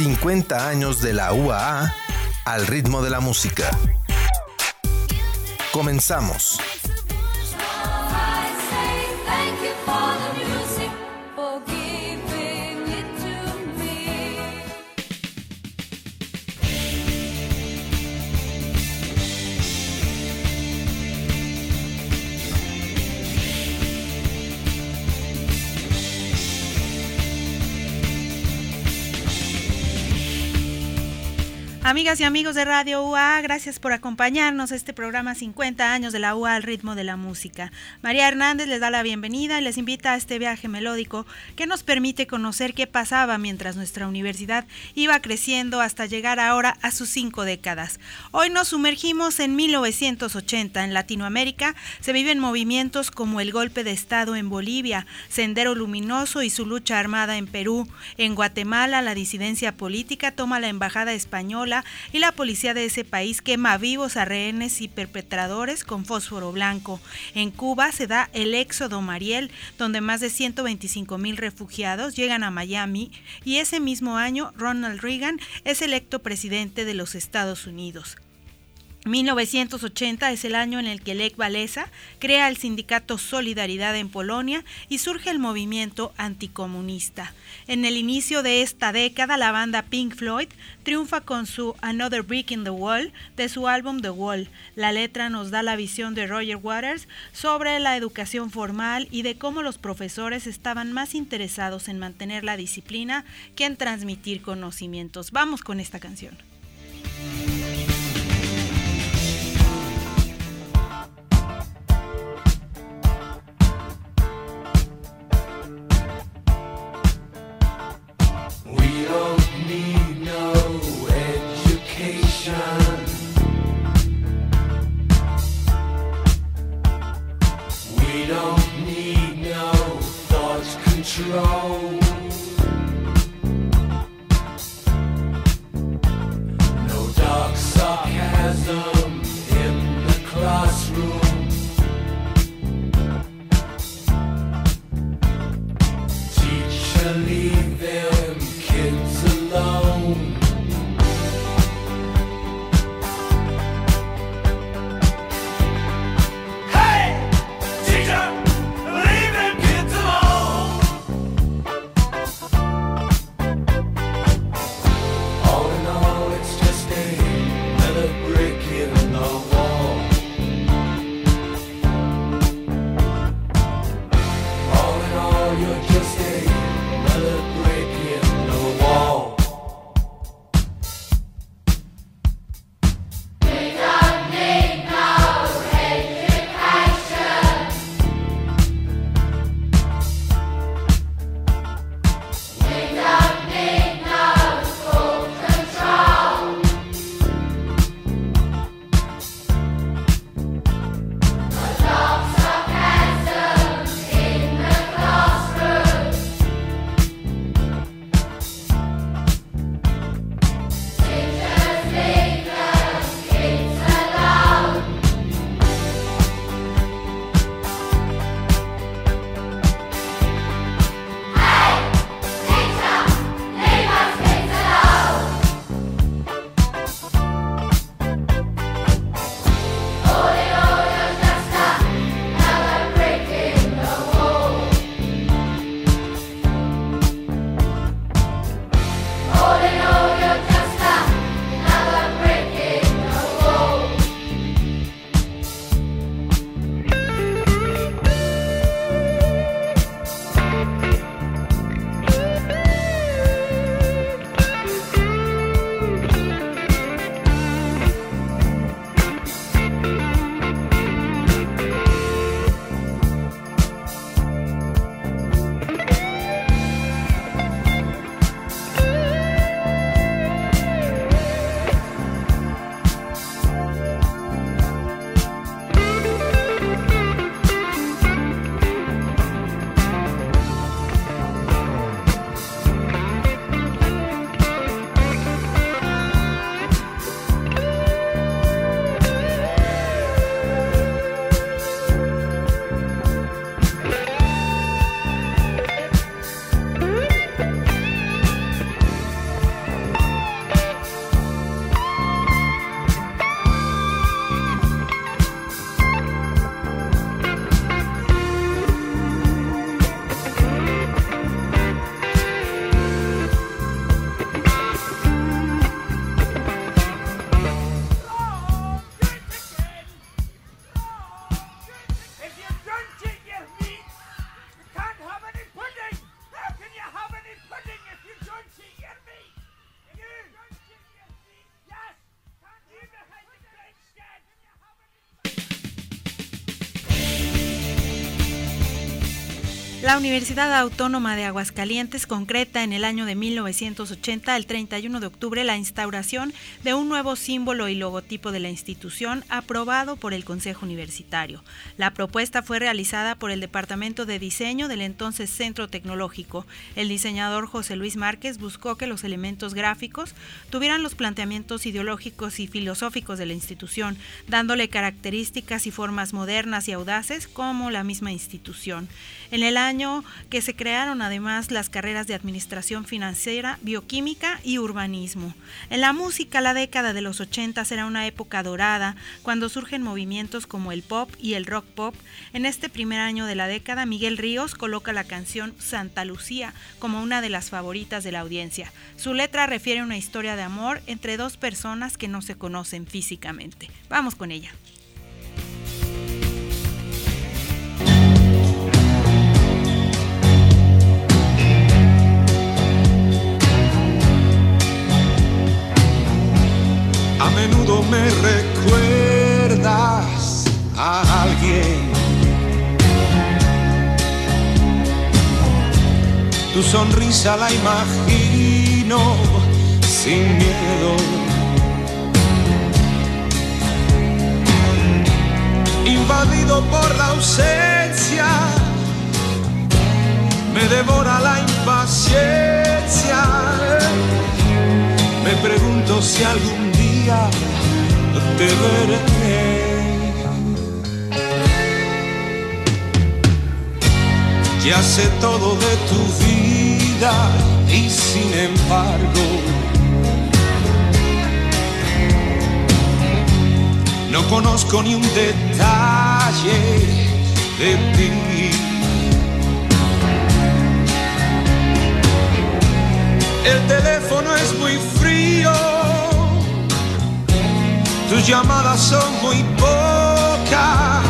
50 años de la UAA al ritmo de la música. Comenzamos. Amigas y amigos de Radio UA, gracias por acompañarnos a este programa 50 años de la UA al ritmo de la música. María Hernández les da la bienvenida y les invita a este viaje melódico que nos permite conocer qué pasaba mientras nuestra universidad iba creciendo hasta llegar ahora a sus cinco décadas. Hoy nos sumergimos en 1980. En Latinoamérica se viven movimientos como el golpe de Estado en Bolivia, Sendero Luminoso y su lucha armada en Perú. En Guatemala la disidencia política toma la embajada española y la policía de ese país quema vivos a rehenes y perpetradores con fósforo blanco. En Cuba se da el éxodo Mariel, donde más de 125 mil refugiados llegan a Miami y ese mismo año Ronald Reagan es electo presidente de los Estados Unidos. 1980 es el año en el que Lech Walesa crea el sindicato Solidaridad en Polonia y surge el movimiento anticomunista. En el inicio de esta década, la banda Pink Floyd triunfa con su Another Brick in the Wall de su álbum The Wall. La letra nos da la visión de Roger Waters sobre la educación formal y de cómo los profesores estaban más interesados en mantener la disciplina que en transmitir conocimientos. Vamos con esta canción. alone. La Universidad Autónoma de Aguascalientes concreta en el año de 1980, el 31 de octubre, la instauración de un nuevo símbolo y logotipo de la institución aprobado por el Consejo Universitario. La propuesta fue realizada por el Departamento de Diseño del entonces Centro Tecnológico. El diseñador José Luis Márquez buscó que los elementos gráficos tuvieran los planteamientos ideológicos y filosóficos de la institución, dándole características y formas modernas y audaces como la misma institución. En el año que se crearon además las carreras de Administración Financiera, Bioquímica y Urbanismo. En la música, la década de los 80 será una época dorada, cuando surgen movimientos como el pop y el rock pop. En este primer año de la década, Miguel Ríos coloca la canción Santa Lucía como una de las favoritas de la audiencia. Su letra refiere a una historia de amor entre dos personas que no se conocen físicamente. Vamos con ella. A menudo me recuerdas a alguien. Tu sonrisa la imagino sin miedo. Invadido por la ausencia, me devora la impaciencia. Me pregunto si algún día te veré. Ya sé todo de tu vida y sin embargo no conozco ni un detalle de ti. El teléfono es muy frío, tus llamadas son muy pocas.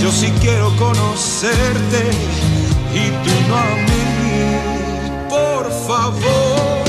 Yo sí quiero conocerte y tú no a mí. Por favor,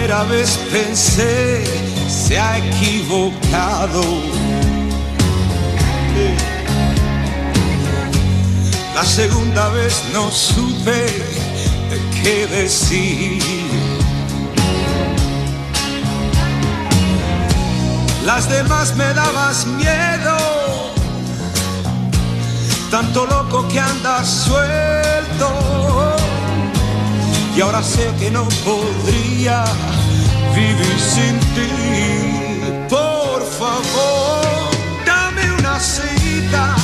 primera vez pensé, se ha equivocado. La segunda vez no supe qué decir. Las demás me dabas miedo, tanto loco que andas suelto. Y ahora sé que no podría vivir sin ti. Por favor, dame una cita,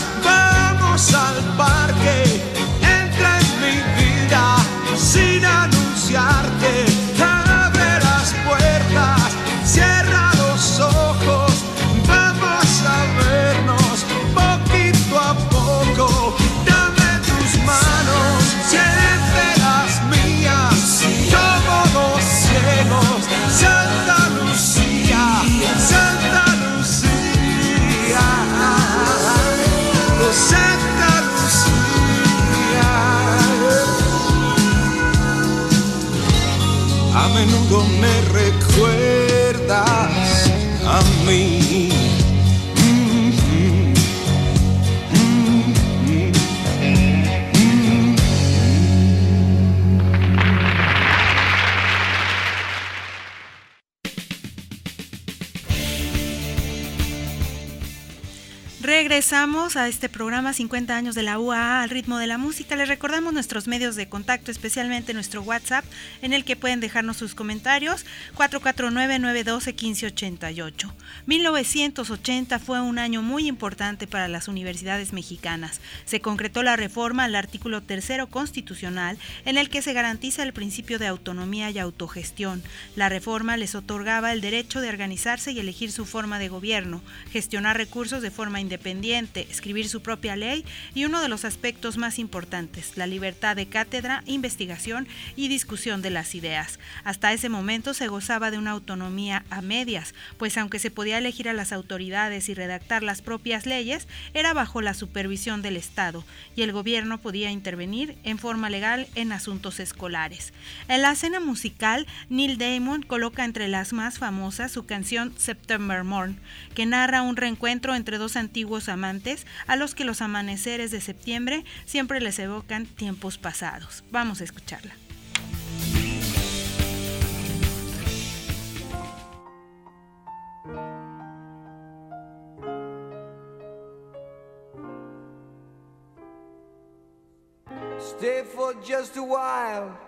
Regresamos a este programa 50 años de la UAA al ritmo de la música. Les recordamos nuestros medios de contacto, especialmente nuestro WhatsApp, en el que pueden dejarnos sus comentarios 449-912-1588. 1980 fue un año muy importante para las universidades mexicanas. Se concretó la reforma al artículo tercero constitucional en el que se garantiza el principio de autonomía y autogestión. La reforma les otorgaba el derecho de organizarse y elegir su forma de gobierno, gestionar recursos de forma independiente, escribir su propia ley y uno de los aspectos más importantes, la libertad de cátedra, investigación y discusión de las ideas. Hasta ese momento se gozaba de una autonomía a medias, pues aunque se podía elegir a las autoridades y redactar las propias leyes, era bajo la supervisión del Estado y el gobierno podía intervenir en forma legal en asuntos escolares. En la escena musical, Neil Damon coloca entre las más famosas su canción September Morn, que narra un reencuentro entre dos antiguos antiguos a los que los amaneceres de septiembre siempre les evocan tiempos pasados. Vamos a escucharla. Stay for just a while.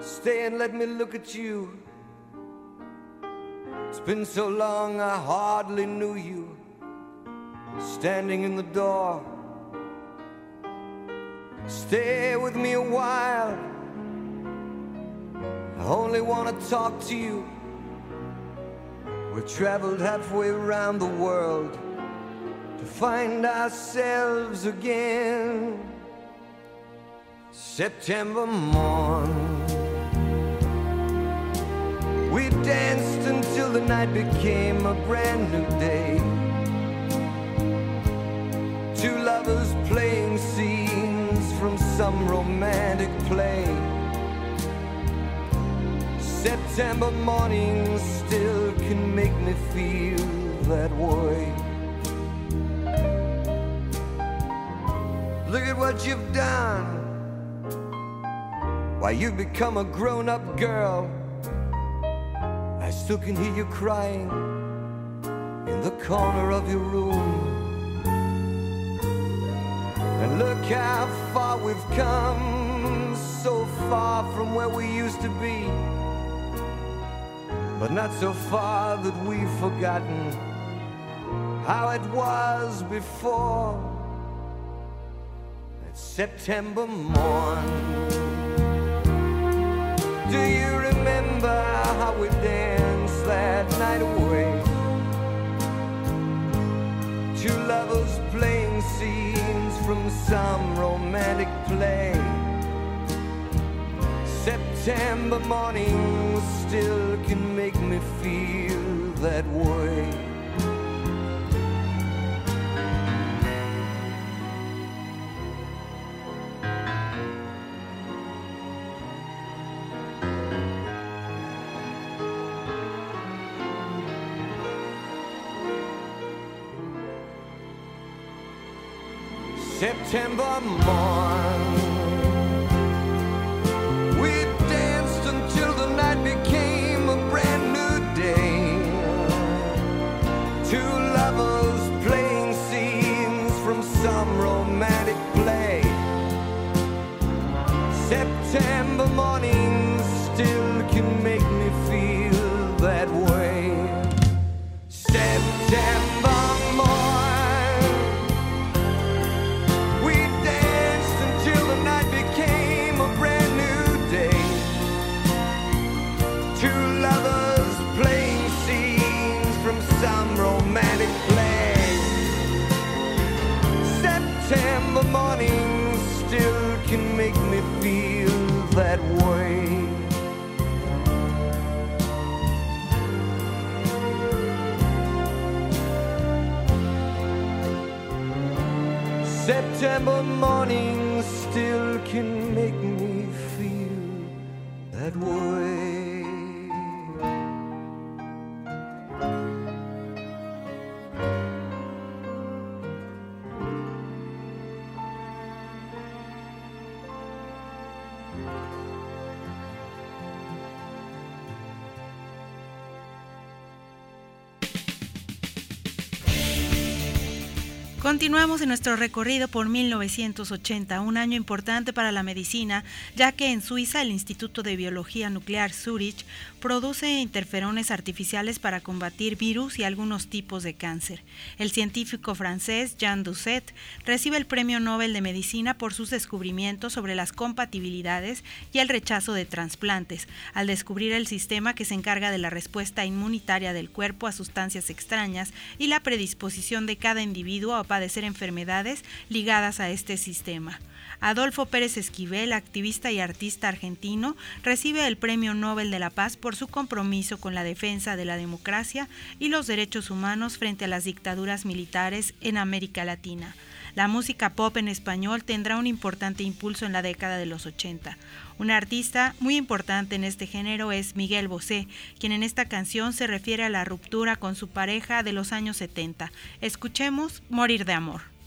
Stay and let me look at you. It's been so long I hardly knew you standing in the door. Stay with me a while. I only want to talk to you. We traveled halfway around the world to find ourselves again. September morn. We danced until the night became a brand new day. Some romantic play. September mornings still can make me feel that way. Look at what you've done. Why, you've become a grown up girl. I still can hear you crying in the corner of your room. Look how far we've come, so far from where we used to be. But not so far that we've forgotten how it was before. That September morn. Do you remember how we danced that night away? Two lovers playing scenes from some romantic play. September morning still can make me feel that way. September September mornings still can make me feel that way. Continuamos en nuestro recorrido por 1980, un año importante para la medicina, ya que en Suiza el Instituto de Biología Nuclear Zurich produce interferones artificiales para combatir virus y algunos tipos de cáncer. El científico francés Jean Doucet recibe el Premio Nobel de Medicina por sus descubrimientos sobre las compatibilidades y el rechazo de trasplantes, al descubrir el sistema que se encarga de la respuesta inmunitaria del cuerpo a sustancias extrañas y la predisposición de cada individuo a padecer enfermedades ligadas a este sistema. Adolfo Pérez Esquivel, activista y artista argentino, recibe el Premio Nobel de la Paz por su compromiso con la defensa de la democracia y los derechos humanos frente a las dictaduras militares en América Latina. La música pop en español tendrá un importante impulso en la década de los 80. Un artista muy importante en este género es Miguel Bosé, quien en esta canción se refiere a la ruptura con su pareja de los años 70. Escuchemos Morir de Amor.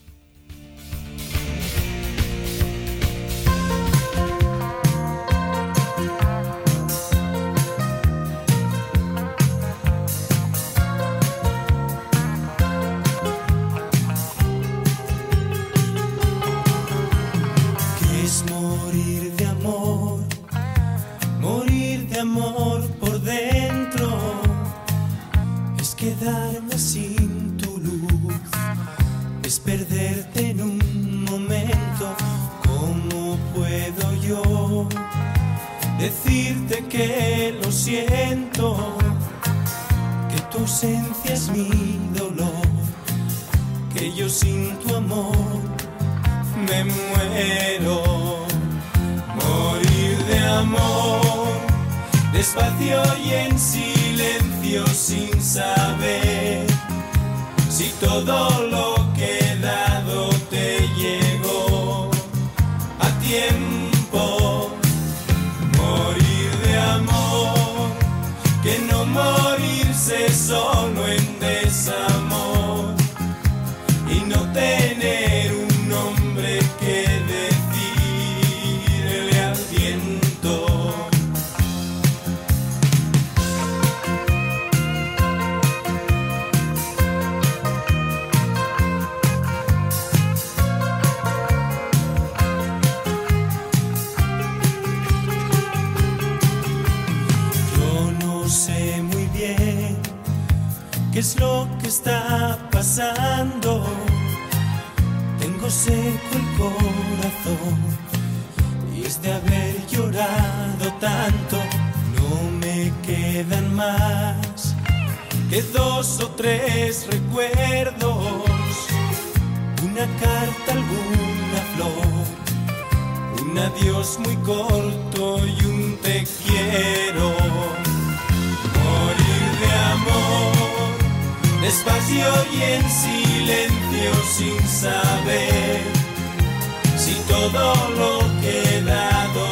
Una carta, alguna flor, un adiós muy corto y un te quiero. Morir de amor despacio y en silencio sin saber si todo lo que he dado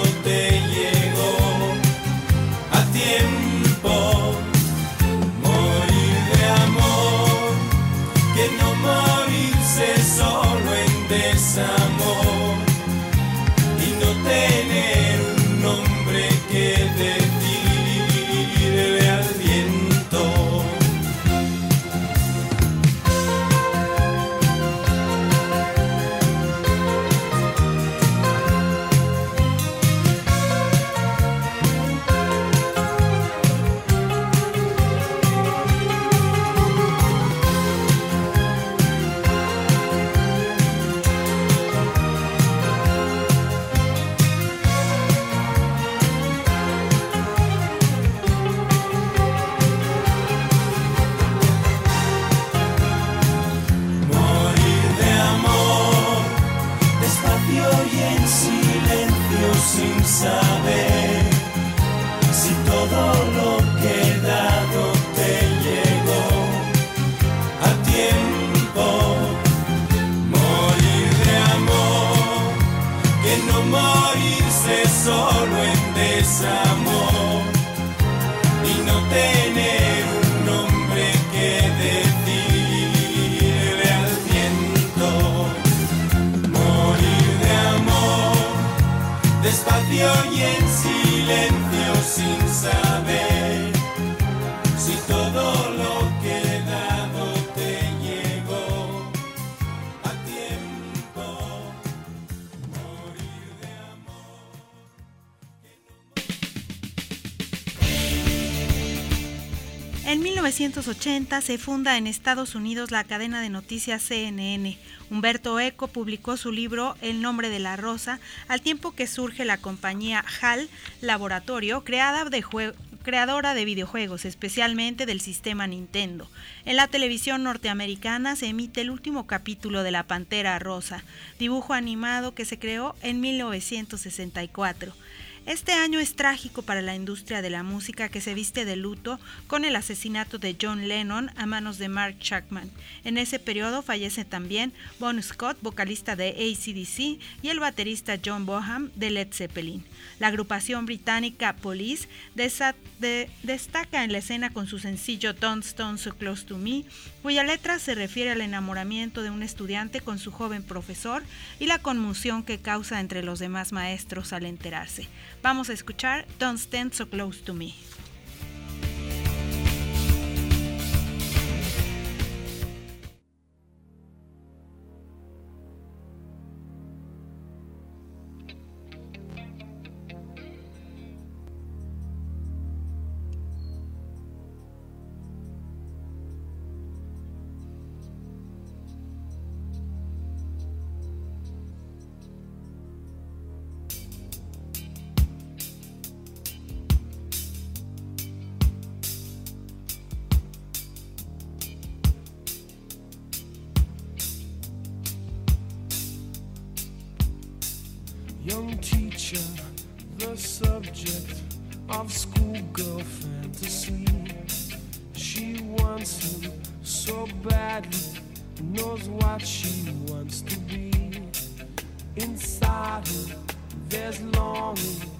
1980 se funda en Estados Unidos la cadena de noticias CNN. Humberto Eco publicó su libro El nombre de la rosa, al tiempo que surge la compañía HAL Laboratorio, creada de creadora de videojuegos, especialmente del sistema Nintendo. En la televisión norteamericana se emite el último capítulo de La Pantera Rosa, dibujo animado que se creó en 1964. Este año es trágico para la industria de la música que se viste de luto con el asesinato de John Lennon a manos de Mark Chapman. En ese periodo fallece también Bon Scott, vocalista de ACDC, y el baterista John Boham de Led Zeppelin. La agrupación británica Police destaca en la escena con su sencillo Don't Stone So Close to Me, cuya letra se refiere al enamoramiento de un estudiante con su joven profesor y la conmoción que causa entre los demás maestros al enterarse. Vamos a escuchar Don't Stand So Close to Me. subject of schoolgirl fantasy. She wants him so badly, knows what she wants to be. Inside her, there's longing.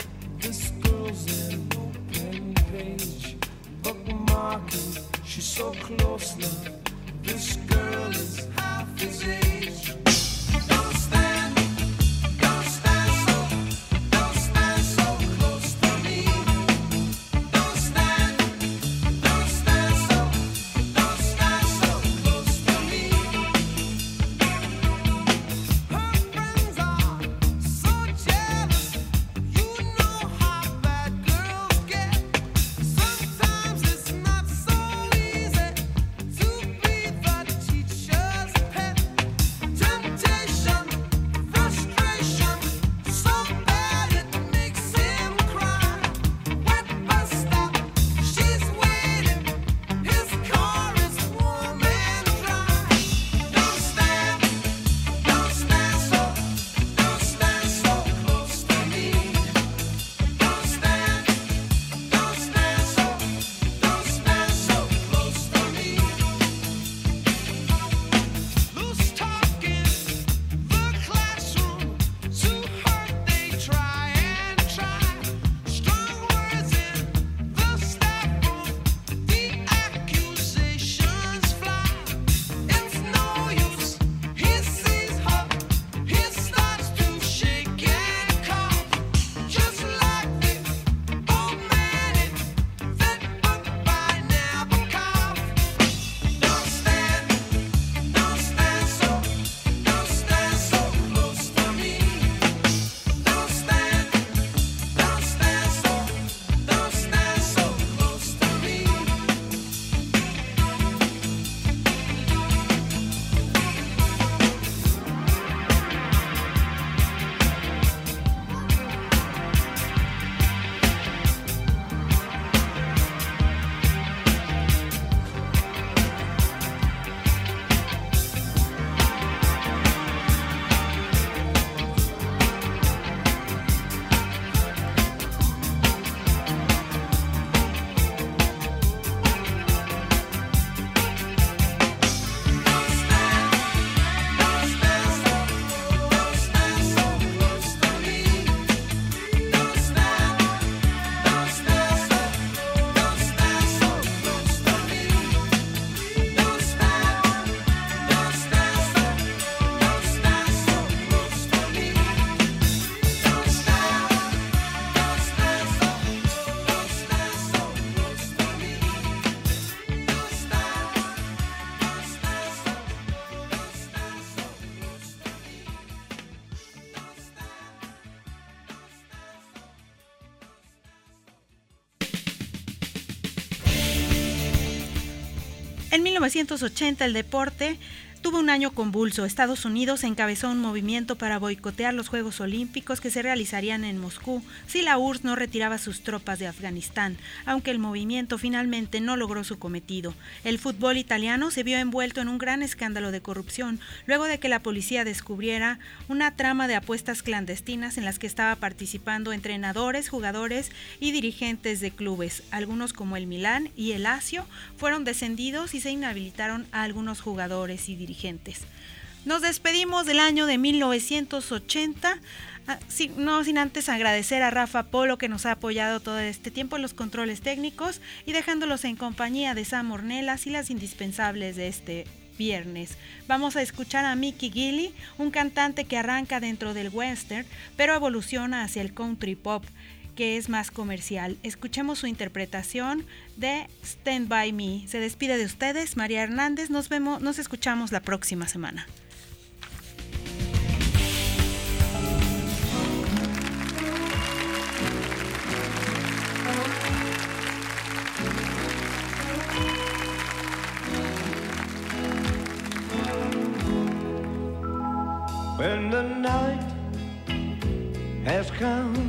En 1980 el deporte Tuvo un año convulso. Estados Unidos encabezó un movimiento para boicotear los Juegos Olímpicos que se realizarían en Moscú si la URSS no retiraba sus tropas de Afganistán, aunque el movimiento finalmente no logró su cometido. El fútbol italiano se vio envuelto en un gran escándalo de corrupción luego de que la policía descubriera una trama de apuestas clandestinas en las que estaba participando entrenadores, jugadores y dirigentes de clubes. Algunos como el Milán y el Lazio fueron descendidos y se inhabilitaron a algunos jugadores y dirigentes nos despedimos del año de 1980, ah, no sin antes agradecer a Rafa Polo que nos ha apoyado todo este tiempo en los controles técnicos y dejándolos en compañía de Sam Ornelas y las indispensables de este viernes. Vamos a escuchar a Mickey Gilly, un cantante que arranca dentro del western, pero evoluciona hacia el country pop que es más comercial. Escuchemos su interpretación de Stand By Me. Se despide de ustedes, María Hernández. Nos vemos, nos escuchamos la próxima semana. When the night has come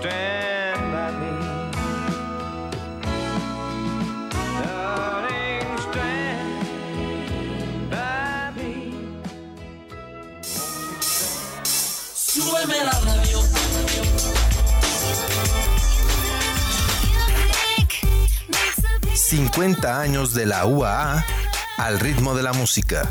stand by me. Darling, stand by me. Súbeme la radio. 50 años de la UAA al ritmo de la música.